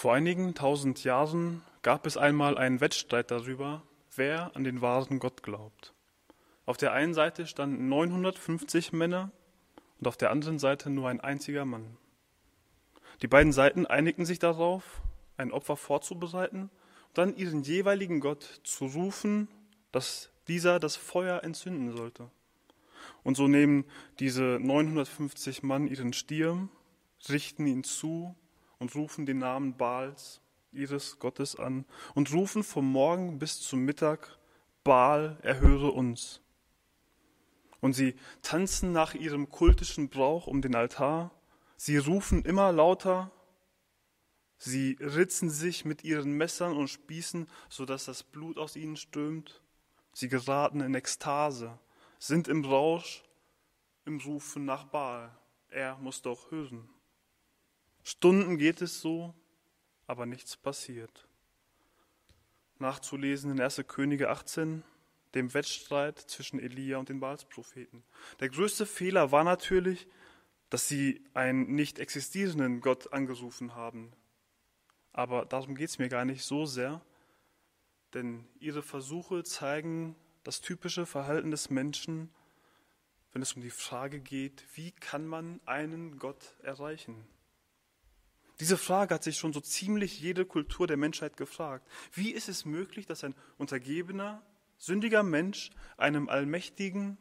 Vor einigen tausend Jahren gab es einmal einen Wettstreit darüber, wer an den wahren Gott glaubt. Auf der einen Seite standen 950 Männer und auf der anderen Seite nur ein einziger Mann. Die beiden Seiten einigten sich darauf, ein Opfer vorzubereiten und dann ihren jeweiligen Gott zu rufen, dass dieser das Feuer entzünden sollte. Und so nehmen diese 950 Mann ihren Stier, richten ihn zu und rufen den Namen Baals, ihres Gottes, an und rufen vom Morgen bis zum Mittag, Baal, erhöre uns. Und sie tanzen nach ihrem kultischen Brauch um den Altar, sie rufen immer lauter, sie ritzen sich mit ihren Messern und Spießen, so dass das Blut aus ihnen strömt, sie geraten in Ekstase, sind im Rausch, im Rufen nach Baal. Er muss doch hören. Stunden geht es so, aber nichts passiert. Nachzulesen in 1. Könige 18, dem Wettstreit zwischen Elia und den Baalspropheten. Der größte Fehler war natürlich, dass sie einen nicht existierenden Gott angerufen haben. Aber darum geht es mir gar nicht so sehr, denn ihre Versuche zeigen das typische Verhalten des Menschen, wenn es um die Frage geht, wie kann man einen Gott erreichen? Diese Frage hat sich schon so ziemlich jede Kultur der Menschheit gefragt. Wie ist es möglich, dass ein untergebener, sündiger Mensch einem allmächtigen,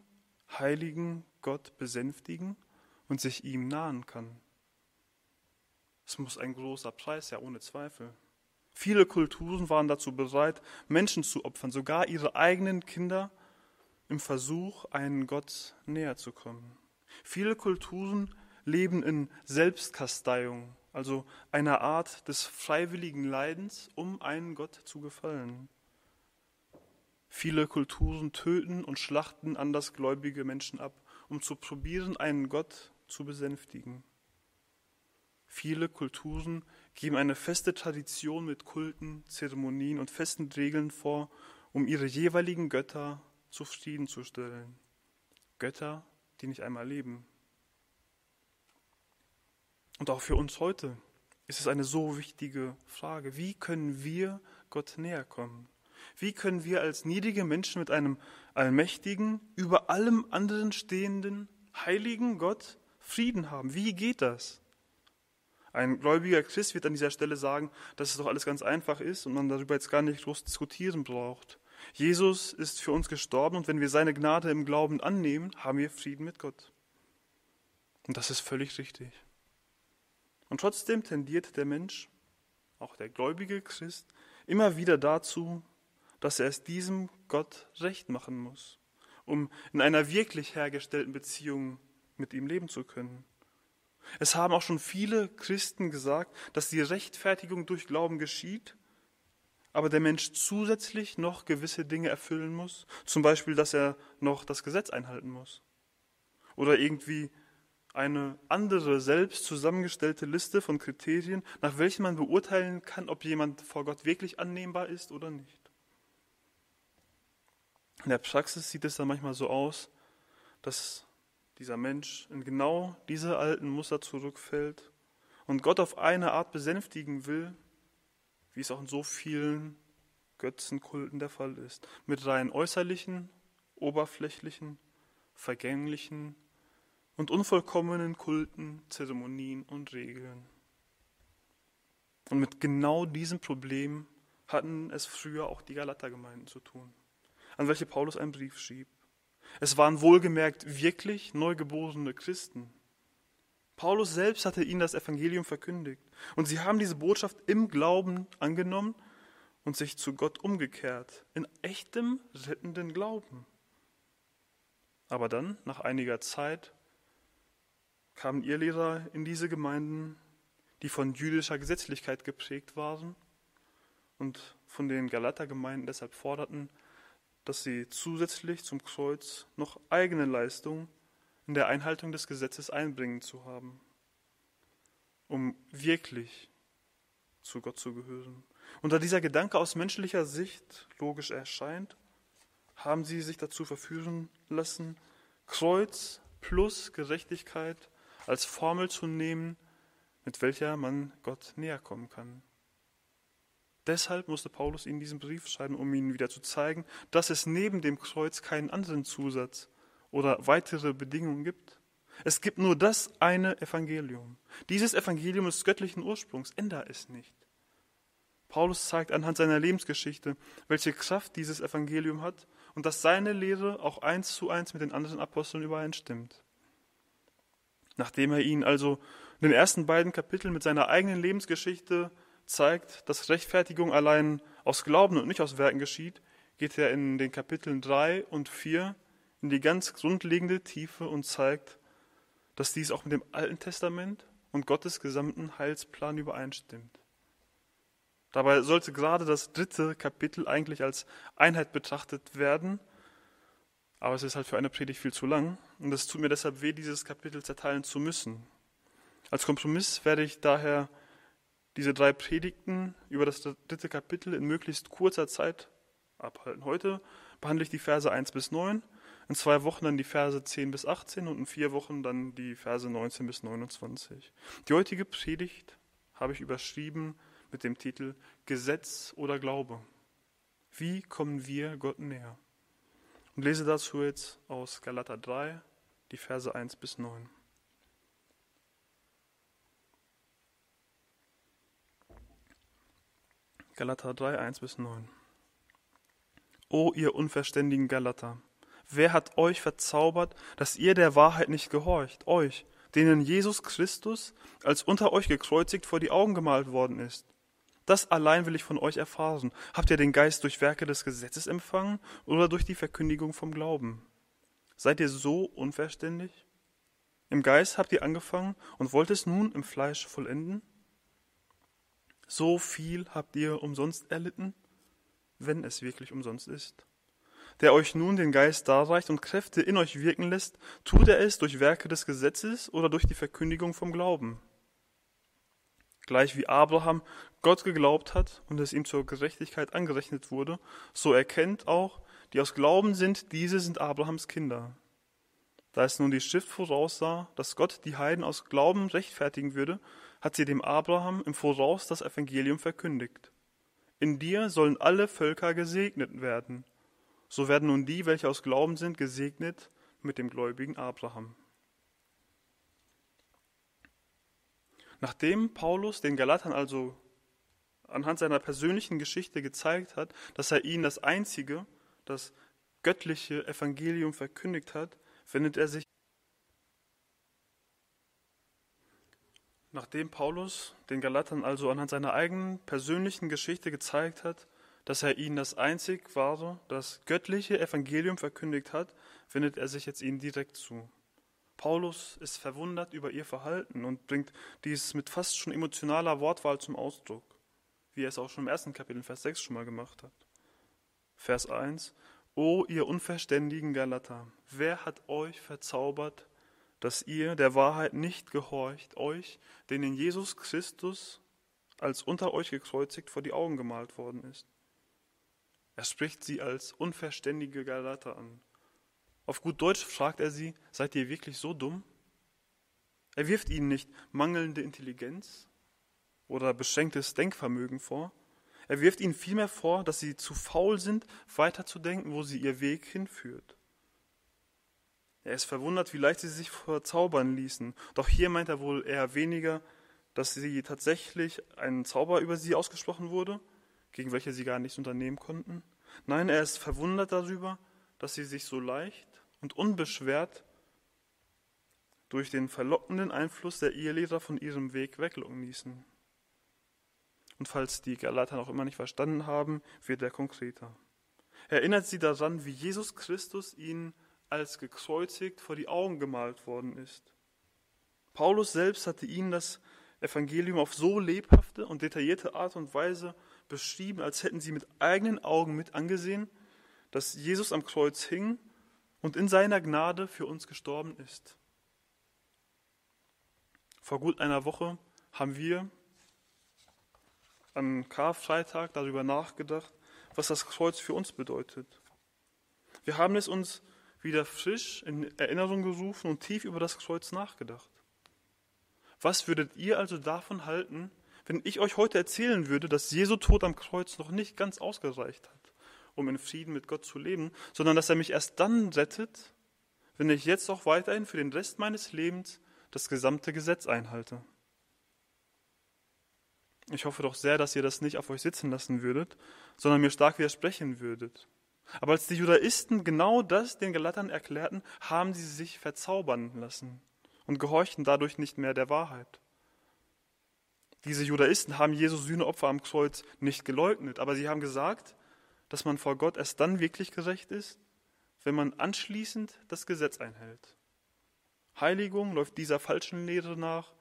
heiligen Gott besänftigen und sich ihm nahen kann? Es muss ein großer Preis, ja ohne Zweifel. Viele Kulturen waren dazu bereit, Menschen zu opfern, sogar ihre eigenen Kinder, im Versuch, einen Gott näher zu kommen. Viele Kulturen leben in Selbstkasteiung, also einer Art des freiwilligen Leidens, um einen Gott zu gefallen. Viele Kulturen töten und schlachten andersgläubige Menschen ab, um zu probieren, einen Gott zu besänftigen. Viele Kulturen geben eine feste Tradition mit Kulten, Zeremonien und festen Regeln vor, um ihre jeweiligen Götter zufriedenzustellen. Götter, die nicht einmal leben. Und auch für uns heute ist es eine so wichtige Frage. Wie können wir Gott näher kommen? Wie können wir als niedrige Menschen mit einem allmächtigen, über allem anderen stehenden, heiligen Gott Frieden haben? Wie geht das? Ein gläubiger Christ wird an dieser Stelle sagen, dass es doch alles ganz einfach ist und man darüber jetzt gar nicht groß diskutieren braucht. Jesus ist für uns gestorben und wenn wir seine Gnade im Glauben annehmen, haben wir Frieden mit Gott. Und das ist völlig richtig. Und trotzdem tendiert der Mensch, auch der gläubige Christ, immer wieder dazu, dass er es diesem Gott recht machen muss, um in einer wirklich hergestellten Beziehung mit ihm leben zu können. Es haben auch schon viele Christen gesagt, dass die Rechtfertigung durch Glauben geschieht, aber der Mensch zusätzlich noch gewisse Dinge erfüllen muss, zum Beispiel, dass er noch das Gesetz einhalten muss oder irgendwie eine andere selbst zusammengestellte Liste von Kriterien, nach welchen man beurteilen kann, ob jemand vor Gott wirklich annehmbar ist oder nicht. In der Praxis sieht es dann manchmal so aus, dass dieser Mensch in genau diese alten Muster zurückfällt und Gott auf eine Art besänftigen will, wie es auch in so vielen Götzenkulten der Fall ist, mit rein äußerlichen, oberflächlichen, vergänglichen und unvollkommenen Kulten, Zeremonien und Regeln. Und mit genau diesem Problem hatten es früher auch die Galatergemeinden zu tun, an welche Paulus einen Brief schrieb. Es waren wohlgemerkt wirklich neugeborene Christen. Paulus selbst hatte ihnen das Evangelium verkündigt und sie haben diese Botschaft im Glauben angenommen und sich zu Gott umgekehrt, in echtem rettenden Glauben. Aber dann, nach einiger Zeit, kamen ihr Lehrer in diese Gemeinden, die von jüdischer Gesetzlichkeit geprägt waren und von den Galatergemeinden deshalb forderten, dass sie zusätzlich zum Kreuz noch eigene Leistung in der Einhaltung des Gesetzes einbringen zu haben, um wirklich zu Gott zu gehören. Und da dieser Gedanke aus menschlicher Sicht logisch erscheint, haben sie sich dazu verführen lassen, Kreuz plus Gerechtigkeit als Formel zu nehmen, mit welcher man Gott näher kommen kann. Deshalb musste Paulus ihnen diesen Brief schreiben, um ihnen wieder zu zeigen, dass es neben dem Kreuz keinen anderen Zusatz oder weitere Bedingungen gibt. Es gibt nur das eine Evangelium. Dieses Evangelium des göttlichen Ursprungs. Änder es nicht. Paulus zeigt anhand seiner Lebensgeschichte, welche Kraft dieses Evangelium hat und dass seine Lehre auch eins zu eins mit den anderen Aposteln übereinstimmt. Nachdem er ihnen also in den ersten beiden Kapiteln mit seiner eigenen Lebensgeschichte zeigt, dass Rechtfertigung allein aus Glauben und nicht aus Werken geschieht, geht er in den Kapiteln 3 und 4 in die ganz grundlegende Tiefe und zeigt, dass dies auch mit dem Alten Testament und Gottes gesamten Heilsplan übereinstimmt. Dabei sollte gerade das dritte Kapitel eigentlich als Einheit betrachtet werden, aber es ist halt für eine Predigt viel zu lang und es tut mir deshalb weh, dieses Kapitel zerteilen zu müssen. Als Kompromiss werde ich daher diese drei Predigten über das dritte Kapitel in möglichst kurzer Zeit abhalten. Heute behandle ich die Verse 1 bis 9, in zwei Wochen dann die Verse 10 bis 18 und in vier Wochen dann die Verse 19 bis 29. Die heutige Predigt habe ich überschrieben mit dem Titel Gesetz oder Glaube. Wie kommen wir Gott näher? Und lese dazu jetzt aus Galater 3, die Verse 1 bis 9. Galater 3, 1 bis 9. O ihr unverständigen Galater, wer hat euch verzaubert, dass ihr der Wahrheit nicht gehorcht, euch, denen Jesus Christus als unter euch gekreuzigt vor die Augen gemalt worden ist? Das allein will ich von euch erfahren. Habt ihr den Geist durch Werke des Gesetzes empfangen oder durch die Verkündigung vom Glauben? Seid ihr so unverständig? Im Geist habt ihr angefangen und wollt es nun im Fleisch vollenden? So viel habt ihr umsonst erlitten, wenn es wirklich umsonst ist. Der euch nun den Geist darreicht und Kräfte in euch wirken lässt, tut er es durch Werke des Gesetzes oder durch die Verkündigung vom Glauben. Gleich wie Abraham Gott geglaubt hat und es ihm zur Gerechtigkeit angerechnet wurde, so erkennt auch, die aus Glauben sind, diese sind Abrahams Kinder. Da es nun die Schrift voraussah, dass Gott die Heiden aus Glauben rechtfertigen würde, hat sie dem Abraham im Voraus das Evangelium verkündigt. In dir sollen alle Völker gesegnet werden. So werden nun die, welche aus Glauben sind, gesegnet mit dem gläubigen Abraham. Nachdem Paulus den Galatern also anhand seiner persönlichen Geschichte gezeigt hat, dass er ihnen das einzige, das göttliche Evangelium verkündigt hat, wendet er sich Nachdem Paulus den Galatern also anhand seiner eigenen persönlichen Geschichte gezeigt hat, dass er ihnen das einzig wahre, das göttliche Evangelium verkündigt hat, wendet er sich jetzt ihnen direkt zu. Paulus ist verwundert über ihr Verhalten und bringt dies mit fast schon emotionaler Wortwahl zum Ausdruck, wie er es auch schon im ersten Kapitel, Vers 6 schon mal gemacht hat. Vers 1. O ihr unverständigen Galater, wer hat euch verzaubert, dass ihr der Wahrheit nicht gehorcht, euch, denen Jesus Christus als unter euch gekreuzigt vor die Augen gemalt worden ist. Er spricht sie als unverständige Galater an. Auf gut Deutsch fragt er sie, seid ihr wirklich so dumm? Er wirft ihnen nicht mangelnde Intelligenz oder beschränktes Denkvermögen vor. Er wirft ihnen vielmehr vor, dass sie zu faul sind, weiterzudenken, wo sie ihr Weg hinführt. Er ist verwundert, wie leicht sie sich verzaubern ließen. Doch hier meint er wohl eher weniger, dass sie tatsächlich ein Zauber über sie ausgesprochen wurde, gegen welche sie gar nichts unternehmen konnten. Nein, er ist verwundert darüber, dass sie sich so leicht und unbeschwert durch den verlockenden Einfluss der Ehelehrer von ihrem Weg weglocken ließen. Und falls die Galater noch immer nicht verstanden haben, wird er konkreter. Er erinnert sie daran, wie Jesus Christus ihnen als gekreuzigt vor die Augen gemalt worden ist. Paulus selbst hatte ihnen das Evangelium auf so lebhafte und detaillierte Art und Weise beschrieben, als hätten sie mit eigenen Augen mit angesehen, dass Jesus am Kreuz hing und in seiner Gnade für uns gestorben ist. Vor gut einer Woche haben wir am Karfreitag darüber nachgedacht, was das Kreuz für uns bedeutet. Wir haben es uns wieder frisch in Erinnerung gerufen und tief über das Kreuz nachgedacht. Was würdet ihr also davon halten, wenn ich euch heute erzählen würde, dass Jesu Tod am Kreuz noch nicht ganz ausgereicht hat, um in Frieden mit Gott zu leben, sondern dass er mich erst dann rettet, wenn ich jetzt auch weiterhin für den Rest meines Lebens das gesamte Gesetz einhalte. Ich hoffe doch sehr, dass ihr das nicht auf euch sitzen lassen würdet, sondern mir stark widersprechen würdet. Aber als die Judaisten genau das den Galatern erklärten, haben sie sich verzaubern lassen und gehorchten dadurch nicht mehr der Wahrheit. Diese Judaisten haben Jesu Sühneopfer am Kreuz nicht geleugnet, aber sie haben gesagt, dass man vor Gott erst dann wirklich gerecht ist, wenn man anschließend das Gesetz einhält. Heiligung läuft dieser falschen Lehre nach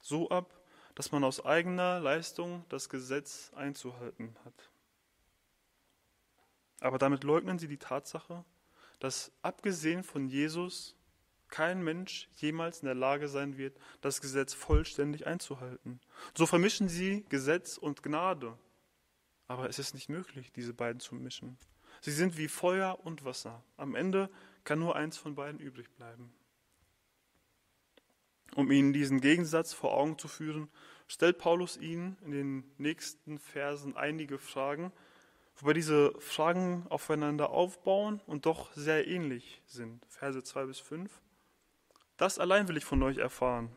so ab, dass man aus eigener Leistung das Gesetz einzuhalten hat. Aber damit leugnen sie die Tatsache, dass abgesehen von Jesus kein Mensch jemals in der Lage sein wird, das Gesetz vollständig einzuhalten. So vermischen sie Gesetz und Gnade. Aber es ist nicht möglich, diese beiden zu mischen. Sie sind wie Feuer und Wasser. Am Ende kann nur eins von beiden übrig bleiben. Um ihnen diesen Gegensatz vor Augen zu führen, stellt Paulus ihnen in den nächsten Versen einige Fragen, wobei diese Fragen aufeinander aufbauen und doch sehr ähnlich sind. Verse 2 bis 5. Das allein will ich von euch erfahren.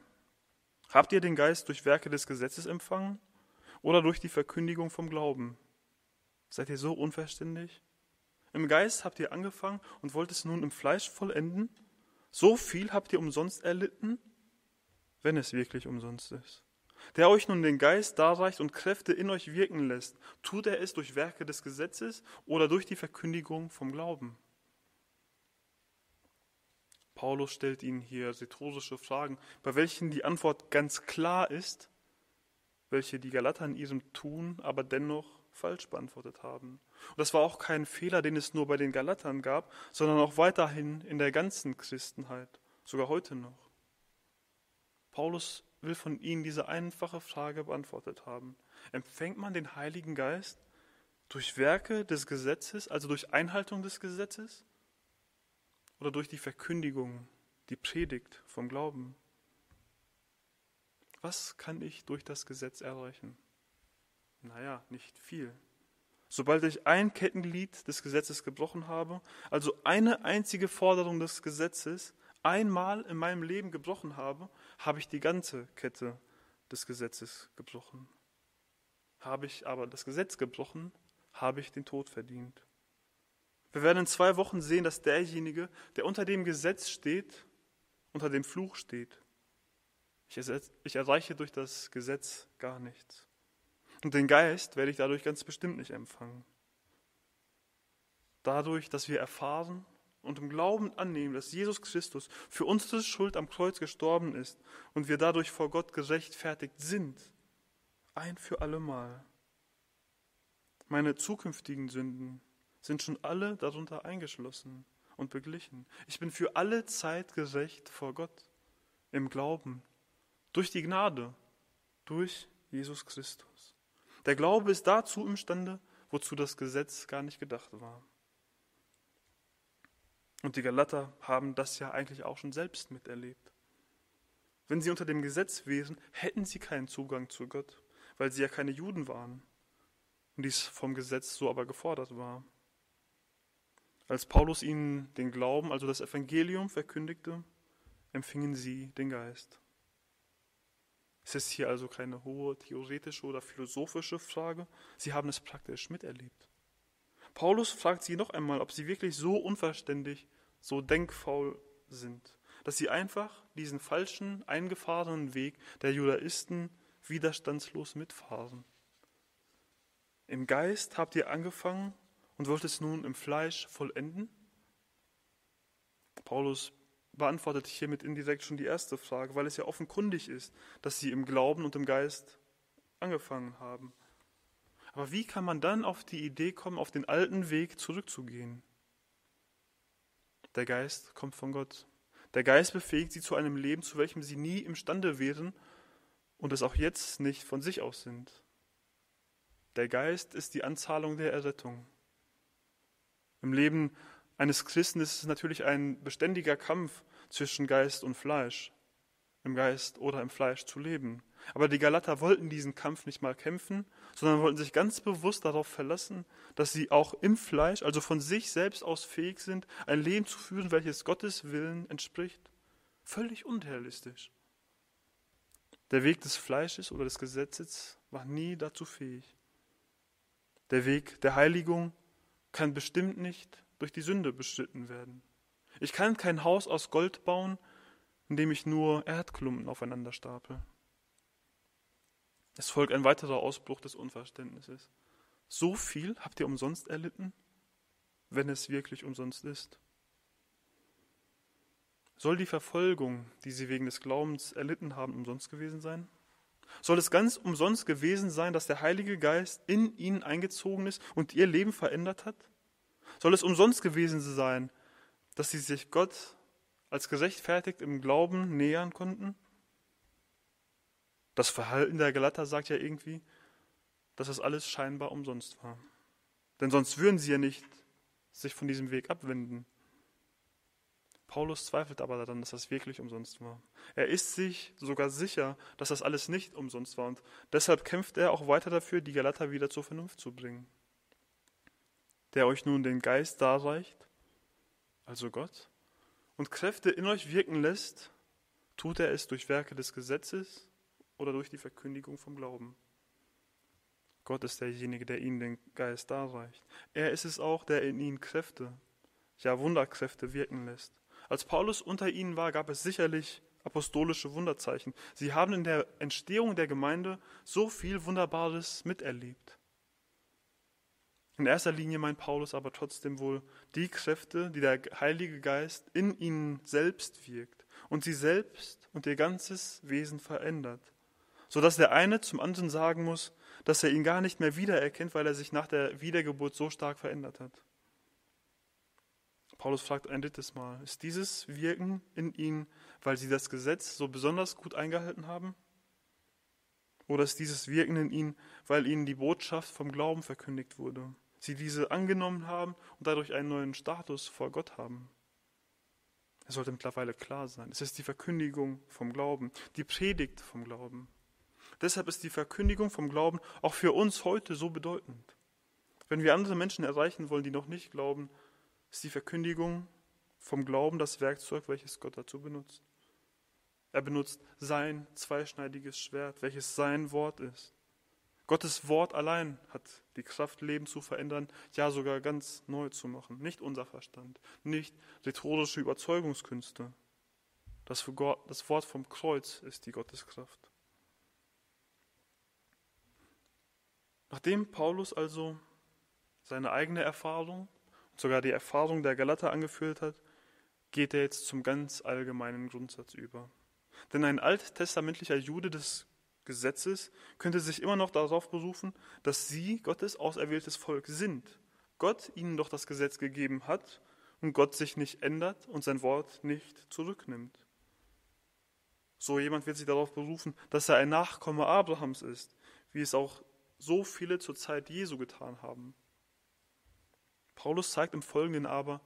Habt ihr den Geist durch Werke des Gesetzes empfangen oder durch die Verkündigung vom Glauben? Seid ihr so unverständig? Im Geist habt ihr angefangen und wollt es nun im Fleisch vollenden? So viel habt ihr umsonst erlitten, wenn es wirklich umsonst ist. Der euch nun den Geist darreicht und Kräfte in euch wirken lässt, tut er es durch Werke des Gesetzes oder durch die Verkündigung vom Glauben? Paulus stellt ihnen hier rhetorische Fragen, bei welchen die Antwort ganz klar ist, welche die Galater in ihrem Tun aber dennoch falsch beantwortet haben. Und das war auch kein Fehler, den es nur bei den Galatern gab, sondern auch weiterhin in der ganzen Christenheit, sogar heute noch. Paulus will von ihnen diese einfache Frage beantwortet haben. Empfängt man den Heiligen Geist durch Werke des Gesetzes, also durch Einhaltung des Gesetzes? oder durch die Verkündigung, die Predigt vom Glauben? Was kann ich durch das Gesetz erreichen? Naja, nicht viel. Sobald ich ein Kettenglied des Gesetzes gebrochen habe, also eine einzige Forderung des Gesetzes, einmal in meinem Leben gebrochen habe, habe ich die ganze Kette des Gesetzes gebrochen. Habe ich aber das Gesetz gebrochen, habe ich den Tod verdient. Wir werden in zwei Wochen sehen, dass derjenige, der unter dem Gesetz steht, unter dem Fluch steht. Ich, ich erreiche durch das Gesetz gar nichts. Und den Geist werde ich dadurch ganz bestimmt nicht empfangen. Dadurch, dass wir erfahren und im Glauben annehmen, dass Jesus Christus für unsere Schuld am Kreuz gestorben ist und wir dadurch vor Gott gerechtfertigt sind, ein für allemal. Meine zukünftigen Sünden sind schon alle darunter eingeschlossen und beglichen. Ich bin für alle Zeit gerecht vor Gott im Glauben, durch die Gnade, durch Jesus Christus. Der Glaube ist dazu imstande, wozu das Gesetz gar nicht gedacht war. Und die Galater haben das ja eigentlich auch schon selbst miterlebt. Wenn sie unter dem Gesetz wären, hätten sie keinen Zugang zu Gott, weil sie ja keine Juden waren und dies vom Gesetz so aber gefordert war. Als Paulus ihnen den Glauben, also das Evangelium, verkündigte, empfingen sie den Geist. Es ist hier also keine hohe theoretische oder philosophische Frage, sie haben es praktisch miterlebt. Paulus fragt sie noch einmal, ob sie wirklich so unverständlich, so denkfaul sind, dass sie einfach diesen falschen, eingefahrenen Weg der Judaisten widerstandslos mitfahren. Im Geist habt ihr angefangen, und wollte es nun im Fleisch vollenden? Paulus beantwortet hiermit indirekt schon die erste Frage, weil es ja offenkundig ist, dass sie im Glauben und im Geist angefangen haben. Aber wie kann man dann auf die Idee kommen, auf den alten Weg zurückzugehen? Der Geist kommt von Gott. Der Geist befähigt sie zu einem Leben, zu welchem sie nie imstande wären und es auch jetzt nicht von sich aus sind. Der Geist ist die Anzahlung der Errettung. Im Leben eines Christen ist es natürlich ein beständiger Kampf zwischen Geist und Fleisch, im Geist oder im Fleisch zu leben. Aber die Galater wollten diesen Kampf nicht mal kämpfen, sondern wollten sich ganz bewusst darauf verlassen, dass sie auch im Fleisch, also von sich selbst aus fähig sind, ein Leben zu führen, welches Gottes Willen entspricht. Völlig unrealistisch. Der Weg des Fleisches oder des Gesetzes war nie dazu fähig. Der Weg der Heiligung kann bestimmt nicht durch die Sünde bestritten werden. Ich kann kein Haus aus Gold bauen, indem ich nur Erdklumpen aufeinander stapel. Es folgt ein weiterer Ausbruch des Unverständnisses. So viel habt ihr umsonst erlitten, wenn es wirklich umsonst ist. Soll die Verfolgung, die sie wegen des Glaubens erlitten haben, umsonst gewesen sein? Soll es ganz umsonst gewesen sein, dass der Heilige Geist in ihnen eingezogen ist und ihr Leben verändert hat? Soll es umsonst gewesen sein, dass sie sich Gott als gerechtfertigt im Glauben nähern konnten? Das Verhalten der Galater sagt ja irgendwie, dass das alles scheinbar umsonst war. Denn sonst würden sie ja nicht sich von diesem Weg abwenden. Paulus zweifelt aber daran, dass das wirklich umsonst war. Er ist sich sogar sicher, dass das alles nicht umsonst war und deshalb kämpft er auch weiter dafür, die Galater wieder zur Vernunft zu bringen. Der euch nun den Geist darreicht, also Gott, und Kräfte in euch wirken lässt, tut er es durch Werke des Gesetzes oder durch die Verkündigung vom Glauben. Gott ist derjenige, der ihnen den Geist darreicht. Er ist es auch, der in ihnen Kräfte, ja Wunderkräfte wirken lässt. Als Paulus unter ihnen war, gab es sicherlich apostolische Wunderzeichen. Sie haben in der Entstehung der Gemeinde so viel Wunderbares miterlebt. In erster Linie meint Paulus aber trotzdem wohl die Kräfte, die der Heilige Geist in ihnen selbst wirkt und sie selbst und ihr ganzes Wesen verändert, sodass der eine zum anderen sagen muss, dass er ihn gar nicht mehr wiedererkennt, weil er sich nach der Wiedergeburt so stark verändert hat. Paulus fragt ein drittes Mal, ist dieses Wirken in ihnen, weil sie das Gesetz so besonders gut eingehalten haben? Oder ist dieses Wirken in ihnen, weil ihnen die Botschaft vom Glauben verkündigt wurde? Sie diese angenommen haben und dadurch einen neuen Status vor Gott haben? Es sollte mittlerweile klar sein. Es ist die Verkündigung vom Glauben, die Predigt vom Glauben. Deshalb ist die Verkündigung vom Glauben auch für uns heute so bedeutend. Wenn wir andere Menschen erreichen wollen, die noch nicht glauben, ist die Verkündigung vom Glauben das Werkzeug, welches Gott dazu benutzt. Er benutzt sein zweischneidiges Schwert, welches sein Wort ist. Gottes Wort allein hat die Kraft, Leben zu verändern, ja sogar ganz neu zu machen. Nicht unser Verstand, nicht rhetorische Überzeugungskünste. Das, das Wort vom Kreuz ist die Gotteskraft. Nachdem Paulus also seine eigene Erfahrung sogar die Erfahrung der Galater angeführt hat, geht er jetzt zum ganz allgemeinen Grundsatz über. Denn ein alttestamentlicher Jude des Gesetzes könnte sich immer noch darauf berufen, dass sie Gottes auserwähltes Volk sind. Gott ihnen doch das Gesetz gegeben hat und Gott sich nicht ändert und sein Wort nicht zurücknimmt. So jemand wird sich darauf berufen, dass er ein Nachkomme Abrahams ist, wie es auch so viele zur Zeit Jesu getan haben. Paulus zeigt im Folgenden aber,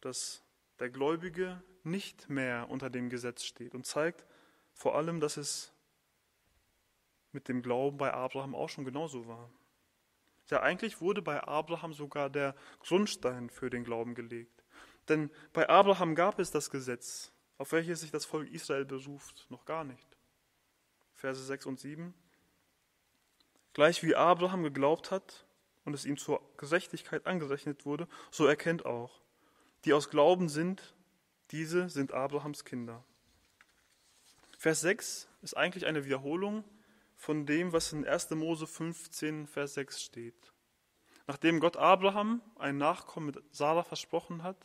dass der Gläubige nicht mehr unter dem Gesetz steht und zeigt vor allem, dass es mit dem Glauben bei Abraham auch schon genauso war. Ja, eigentlich wurde bei Abraham sogar der Grundstein für den Glauben gelegt. Denn bei Abraham gab es das Gesetz, auf welches sich das Volk Israel beruft, noch gar nicht. Verse 6 und 7. Gleich wie Abraham geglaubt hat, und es ihm zur Gerechtigkeit angerechnet wurde, so erkennt auch, die aus Glauben sind, diese sind Abrahams Kinder. Vers 6 ist eigentlich eine Wiederholung von dem, was in 1. Mose 15, Vers 6 steht. Nachdem Gott Abraham ein Nachkommen mit Sarah versprochen hat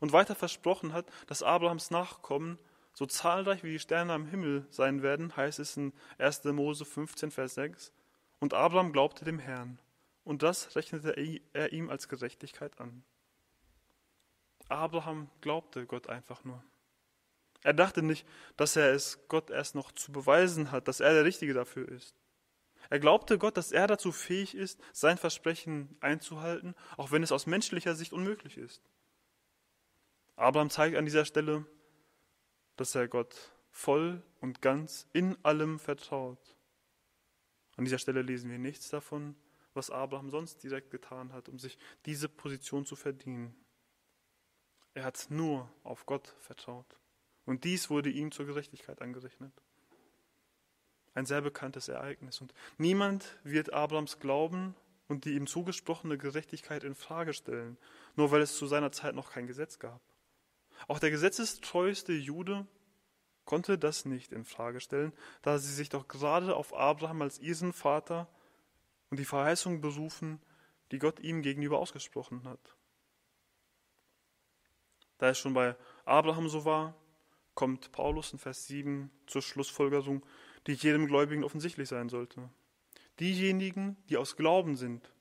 und weiter versprochen hat, dass Abrahams Nachkommen so zahlreich wie die Sterne am Himmel sein werden, heißt es in 1. Mose 15, Vers 6, und Abraham glaubte dem Herrn und das rechnete er ihm als Gerechtigkeit an. Abraham glaubte Gott einfach nur. Er dachte nicht, dass er es Gott erst noch zu beweisen hat, dass er der Richtige dafür ist. Er glaubte Gott, dass er dazu fähig ist, sein Versprechen einzuhalten, auch wenn es aus menschlicher Sicht unmöglich ist. Abraham zeigt an dieser Stelle, dass er Gott voll und ganz in allem vertraut. An dieser Stelle lesen wir nichts davon, was Abraham sonst direkt getan hat, um sich diese Position zu verdienen. Er hat nur auf Gott vertraut. Und dies wurde ihm zur Gerechtigkeit angerechnet. Ein sehr bekanntes Ereignis. Und niemand wird Abrahams Glauben und die ihm zugesprochene Gerechtigkeit in Frage stellen, nur weil es zu seiner Zeit noch kein Gesetz gab. Auch der gesetzestreueste Jude konnte das nicht in Frage stellen, da sie sich doch gerade auf Abraham als ihren Vater und die Verheißung berufen, die Gott ihm gegenüber ausgesprochen hat. Da es schon bei Abraham so war, kommt Paulus in Vers 7 zur Schlussfolgerung, die jedem Gläubigen offensichtlich sein sollte. Diejenigen, die aus Glauben sind,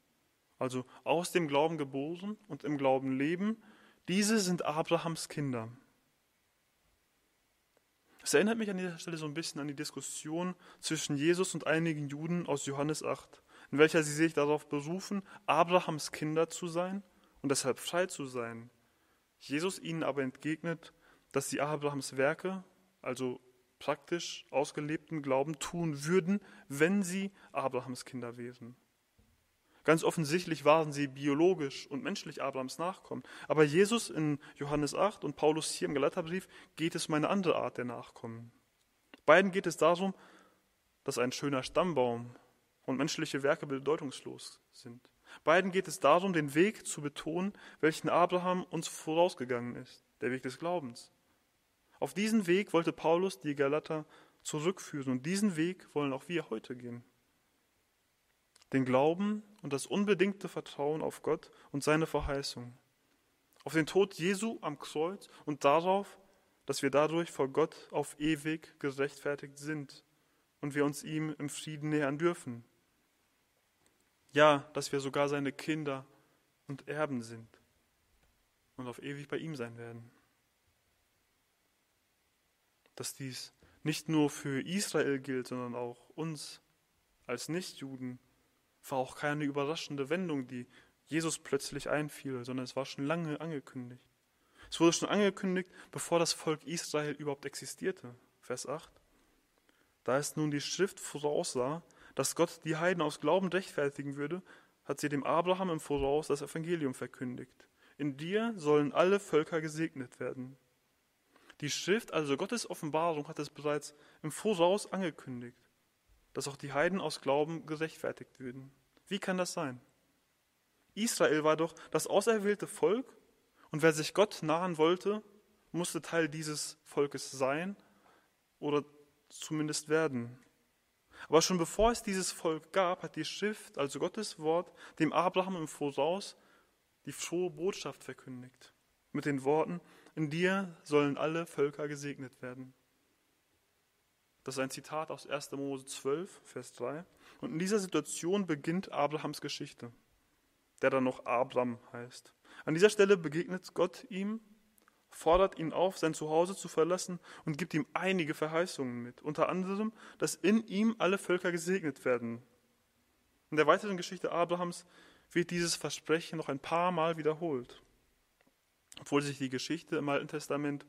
also aus dem Glauben geboren und im Glauben leben, diese sind Abrahams Kinder. Es erinnert mich an dieser Stelle so ein bisschen an die Diskussion zwischen Jesus und einigen Juden aus Johannes 8, in welcher sie sich darauf berufen, Abrahams Kinder zu sein und deshalb frei zu sein. Jesus ihnen aber entgegnet, dass sie Abrahams Werke, also praktisch ausgelebten Glauben, tun würden, wenn sie Abrahams Kinder wären. Ganz offensichtlich waren sie biologisch und menschlich Abrahams Nachkommen. Aber Jesus in Johannes 8 und Paulus hier im Galaterbrief geht es um eine andere Art der Nachkommen. Beiden geht es darum, dass ein schöner Stammbaum und menschliche Werke bedeutungslos sind. Beiden geht es darum, den Weg zu betonen, welchen Abraham uns vorausgegangen ist, der Weg des Glaubens. Auf diesen Weg wollte Paulus die Galater zurückführen und diesen Weg wollen auch wir heute gehen. Den Glauben und das unbedingte Vertrauen auf Gott und seine Verheißung. Auf den Tod Jesu am Kreuz und darauf, dass wir dadurch vor Gott auf ewig gerechtfertigt sind und wir uns ihm im Frieden nähern dürfen. Ja, dass wir sogar seine Kinder und Erben sind und auf ewig bei ihm sein werden. Dass dies nicht nur für Israel gilt, sondern auch uns als Nichtjuden, war auch keine überraschende Wendung, die Jesus plötzlich einfiel, sondern es war schon lange angekündigt. Es wurde schon angekündigt, bevor das Volk Israel überhaupt existierte. Vers 8. Da es nun die Schrift voraussah, dass Gott die Heiden aus Glauben rechtfertigen würde, hat sie dem Abraham im Voraus das Evangelium verkündigt. In dir sollen alle Völker gesegnet werden. Die Schrift, also Gottes Offenbarung, hat es bereits im Voraus angekündigt, dass auch die Heiden aus Glauben gerechtfertigt würden. Wie kann das sein? Israel war doch das auserwählte Volk und wer sich Gott nahen wollte, musste Teil dieses Volkes sein oder zumindest werden. Aber schon bevor es dieses Volk gab, hat die Schrift, also Gottes Wort, dem Abraham im Voraus die frohe Botschaft verkündigt. Mit den Worten, in dir sollen alle Völker gesegnet werden. Das ist ein Zitat aus 1. Mose 12, Vers 3. Und in dieser Situation beginnt Abrahams Geschichte, der dann noch Abram heißt. An dieser Stelle begegnet Gott ihm fordert ihn auf, sein Zuhause zu verlassen und gibt ihm einige Verheißungen mit, unter anderem, dass in ihm alle Völker gesegnet werden. In der weiteren Geschichte Abrahams wird dieses Versprechen noch ein paar Mal wiederholt. Obwohl sich die Geschichte im Alten Testament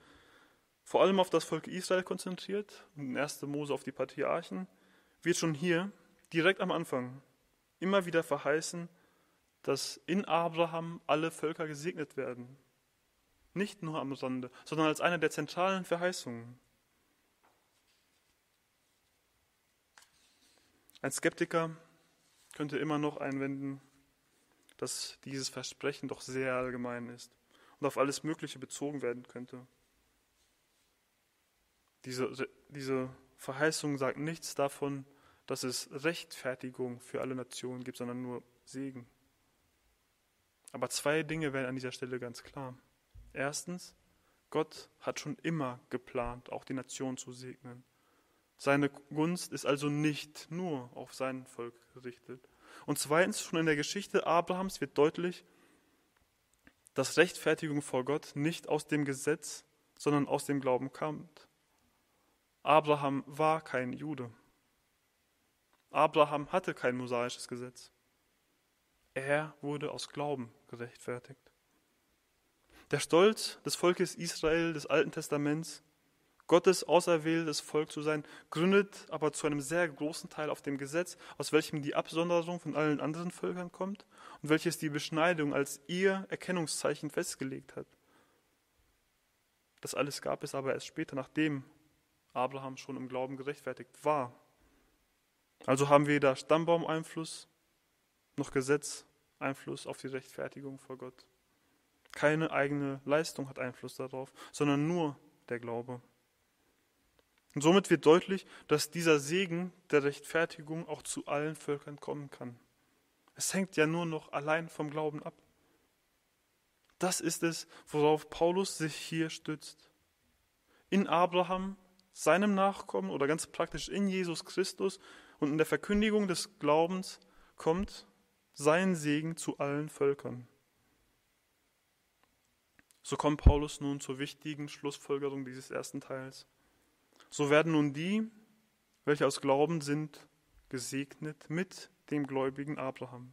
vor allem auf das Volk Israel konzentriert und in 1. Mose auf die Patriarchen, wird schon hier, direkt am Anfang, immer wieder verheißen, dass in Abraham alle Völker gesegnet werden. Nicht nur am Rande, sondern als eine der zentralen Verheißungen. Ein Skeptiker könnte immer noch einwenden, dass dieses Versprechen doch sehr allgemein ist und auf alles Mögliche bezogen werden könnte. Diese, diese Verheißung sagt nichts davon, dass es Rechtfertigung für alle Nationen gibt, sondern nur Segen. Aber zwei Dinge werden an dieser Stelle ganz klar. Erstens, Gott hat schon immer geplant, auch die Nation zu segnen. Seine Gunst ist also nicht nur auf sein Volk gerichtet. Und zweitens, schon in der Geschichte Abrahams wird deutlich, dass Rechtfertigung vor Gott nicht aus dem Gesetz, sondern aus dem Glauben kommt. Abraham war kein Jude. Abraham hatte kein mosaisches Gesetz. Er wurde aus Glauben gerechtfertigt. Der Stolz des Volkes Israel des Alten Testaments Gottes auserwähltes Volk zu sein, gründet aber zu einem sehr großen Teil auf dem Gesetz, aus welchem die Absonderung von allen anderen Völkern kommt und welches die Beschneidung als ihr Erkennungszeichen festgelegt hat. Das alles gab es aber erst später, nachdem Abraham schon im Glauben gerechtfertigt war. Also haben wir weder Stammbaum-Einfluss noch Gesetz Einfluss auf die Rechtfertigung vor Gott. Keine eigene Leistung hat Einfluss darauf, sondern nur der Glaube. Und somit wird deutlich, dass dieser Segen der Rechtfertigung auch zu allen Völkern kommen kann. Es hängt ja nur noch allein vom Glauben ab. Das ist es, worauf Paulus sich hier stützt. In Abraham, seinem Nachkommen oder ganz praktisch in Jesus Christus und in der Verkündigung des Glaubens kommt sein Segen zu allen Völkern. So kommt Paulus nun zur wichtigen Schlussfolgerung dieses ersten Teils. So werden nun die, welche aus Glauben sind, gesegnet mit dem gläubigen Abraham.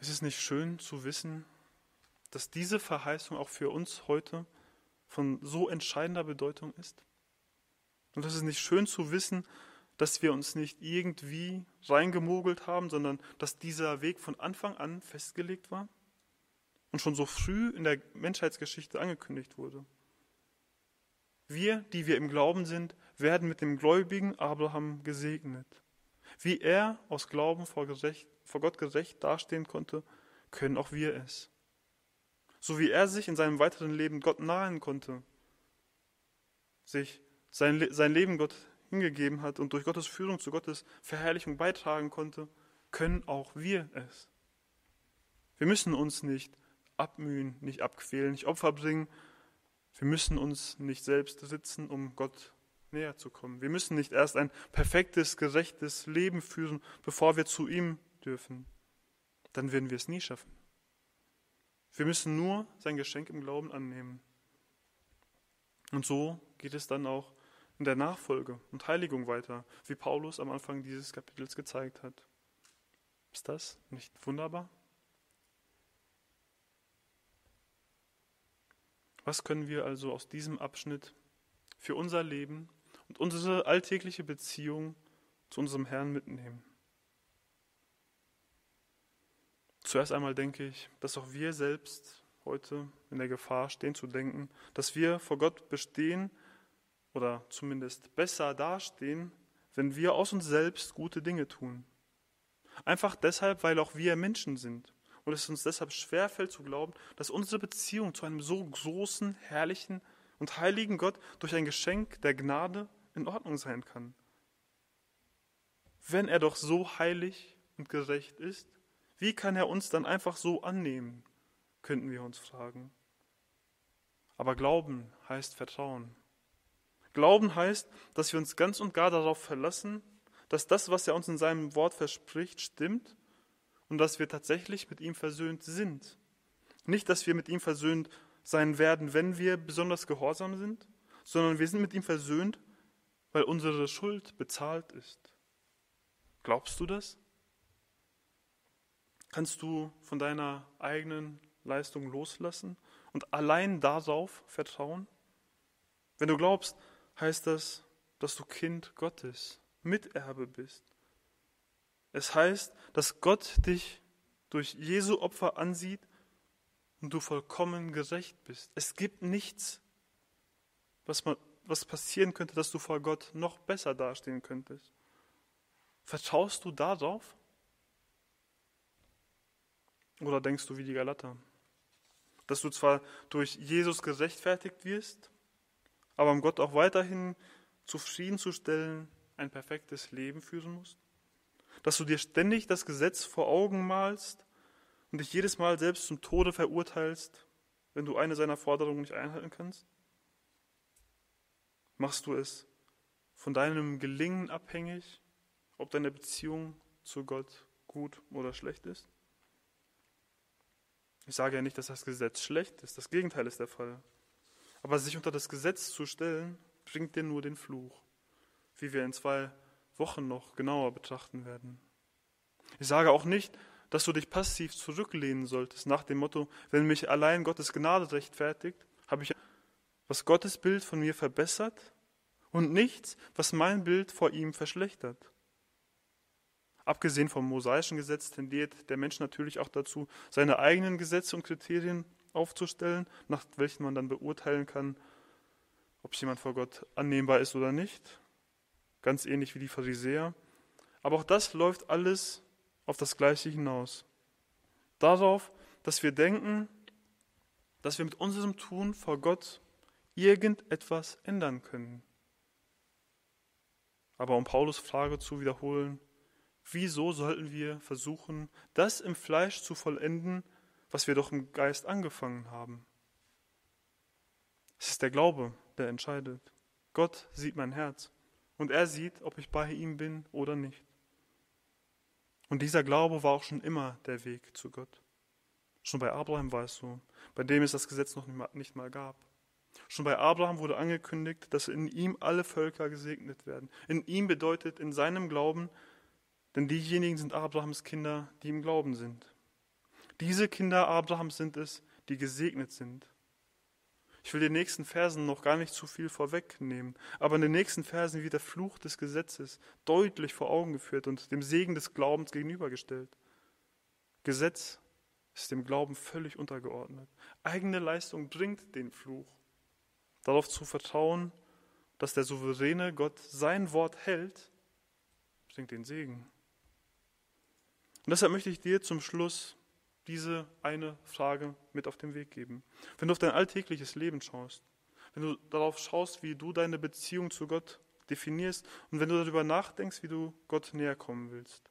Es ist nicht schön zu wissen, dass diese Verheißung auch für uns heute von so entscheidender Bedeutung ist? Und es ist nicht schön zu wissen, dass wir uns nicht irgendwie reingemogelt haben, sondern dass dieser Weg von Anfang an festgelegt war und schon so früh in der Menschheitsgeschichte angekündigt wurde. Wir, die wir im Glauben sind, werden mit dem gläubigen Abraham gesegnet. Wie er aus Glauben vor, gerecht, vor Gott gerecht dastehen konnte, können auch wir es. So wie er sich in seinem weiteren Leben Gott nahen konnte, sich sein, sein Leben Gott hingegeben hat und durch Gottes Führung zu Gottes Verherrlichung beitragen konnte, können auch wir es. Wir müssen uns nicht abmühen, nicht abquälen, nicht Opfer bringen. Wir müssen uns nicht selbst sitzen, um Gott näher zu kommen. Wir müssen nicht erst ein perfektes, gerechtes Leben führen, bevor wir zu ihm dürfen. Dann werden wir es nie schaffen. Wir müssen nur sein Geschenk im Glauben annehmen. Und so geht es dann auch in der Nachfolge und Heiligung weiter, wie Paulus am Anfang dieses Kapitels gezeigt hat. Ist das nicht wunderbar? Was können wir also aus diesem Abschnitt für unser Leben und unsere alltägliche Beziehung zu unserem Herrn mitnehmen? Zuerst einmal denke ich, dass auch wir selbst heute in der Gefahr stehen zu denken, dass wir vor Gott bestehen oder zumindest besser dastehen, wenn wir aus uns selbst gute Dinge tun. Einfach deshalb, weil auch wir Menschen sind und es uns deshalb schwerfällt zu glauben, dass unsere Beziehung zu einem so großen, herrlichen und heiligen Gott durch ein Geschenk der Gnade in Ordnung sein kann. Wenn er doch so heilig und gerecht ist, wie kann er uns dann einfach so annehmen, könnten wir uns fragen. Aber Glauben heißt Vertrauen. Glauben heißt, dass wir uns ganz und gar darauf verlassen, dass das, was er uns in seinem Wort verspricht, stimmt und dass wir tatsächlich mit ihm versöhnt sind. Nicht, dass wir mit ihm versöhnt sein werden, wenn wir besonders gehorsam sind, sondern wir sind mit ihm versöhnt, weil unsere Schuld bezahlt ist. Glaubst du das? Kannst du von deiner eigenen Leistung loslassen und allein darauf vertrauen? Wenn du glaubst, heißt das, dass du Kind Gottes, Miterbe bist. Es heißt, dass Gott dich durch Jesu Opfer ansieht und du vollkommen gerecht bist. Es gibt nichts, was, man, was passieren könnte, dass du vor Gott noch besser dastehen könntest. Vertraust du darauf? Oder denkst du wie die Galater, dass du zwar durch Jesus gerechtfertigt wirst, aber um Gott auch weiterhin zufriedenzustellen, ein perfektes Leben führen musst? Dass du dir ständig das Gesetz vor Augen malst und dich jedes Mal selbst zum Tode verurteilst, wenn du eine seiner Forderungen nicht einhalten kannst? Machst du es von deinem Gelingen abhängig, ob deine Beziehung zu Gott gut oder schlecht ist? Ich sage ja nicht, dass das Gesetz schlecht ist, das Gegenteil ist der Fall. Aber sich unter das Gesetz zu stellen, bringt dir nur den Fluch, wie wir in zwei Wochen noch genauer betrachten werden. Ich sage auch nicht, dass du dich passiv zurücklehnen solltest nach dem Motto, wenn mich allein Gottes Gnade rechtfertigt, habe ich was Gottes Bild von mir verbessert und nichts, was mein Bild vor ihm verschlechtert. Abgesehen vom mosaischen Gesetz tendiert der Mensch natürlich auch dazu, seine eigenen Gesetze und Kriterien aufzustellen, nach welchen man dann beurteilen kann, ob jemand vor Gott annehmbar ist oder nicht. Ganz ähnlich wie die Pharisäer. Aber auch das läuft alles auf das Gleiche hinaus. Darauf, dass wir denken, dass wir mit unserem Tun vor Gott irgendetwas ändern können. Aber um Paulus Frage zu wiederholen, wieso sollten wir versuchen, das im Fleisch zu vollenden, was wir doch im Geist angefangen haben? Es ist der Glaube, der entscheidet. Gott sieht mein Herz und er sieht, ob ich bei ihm bin oder nicht. Und dieser Glaube war auch schon immer der Weg zu Gott. Schon bei Abraham war es so, bei dem es das Gesetz noch nicht mal gab. Schon bei Abraham wurde angekündigt, dass in ihm alle Völker gesegnet werden. In ihm bedeutet in seinem Glauben, denn diejenigen sind Abrahams Kinder, die im Glauben sind. Diese Kinder Abrahams sind es, die gesegnet sind. Ich will den nächsten Versen noch gar nicht zu viel vorwegnehmen, aber in den nächsten Versen wird der Fluch des Gesetzes deutlich vor Augen geführt und dem Segen des Glaubens gegenübergestellt. Gesetz ist dem Glauben völlig untergeordnet. Eigene Leistung bringt den Fluch. Darauf zu vertrauen, dass der souveräne Gott sein Wort hält, bringt den Segen. Und deshalb möchte ich dir zum Schluss diese eine Frage mit auf den Weg geben. Wenn du auf dein alltägliches Leben schaust, wenn du darauf schaust, wie du deine Beziehung zu Gott definierst und wenn du darüber nachdenkst, wie du Gott näher kommen willst,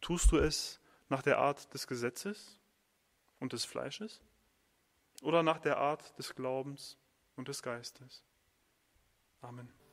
tust du es nach der Art des Gesetzes und des Fleisches oder nach der Art des Glaubens und des Geistes? Amen.